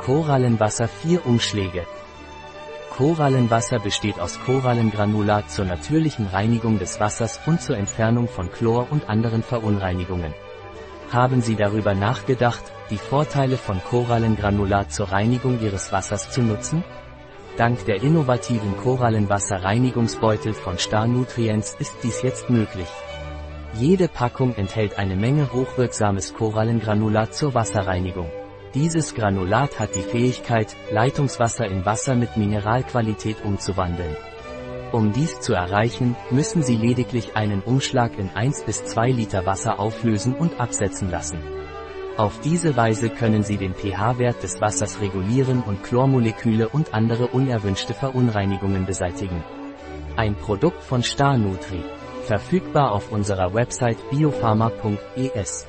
Korallenwasser 4 Umschläge. Korallenwasser besteht aus Korallengranulat zur natürlichen Reinigung des Wassers und zur Entfernung von Chlor und anderen Verunreinigungen. Haben Sie darüber nachgedacht, die Vorteile von Korallengranulat zur Reinigung Ihres Wassers zu nutzen? Dank der innovativen Korallenwasser-Reinigungsbeutel von Star Nutrients ist dies jetzt möglich. Jede Packung enthält eine Menge hochwirksames Korallengranulat zur Wasserreinigung. Dieses Granulat hat die Fähigkeit, Leitungswasser in Wasser mit Mineralqualität umzuwandeln. Um dies zu erreichen, müssen Sie lediglich einen Umschlag in 1 bis 2 Liter Wasser auflösen und absetzen lassen. Auf diese Weise können Sie den pH-Wert des Wassers regulieren und Chlormoleküle und andere unerwünschte Verunreinigungen beseitigen. Ein Produkt von Star Nutri. Verfügbar auf unserer Website biopharma.es.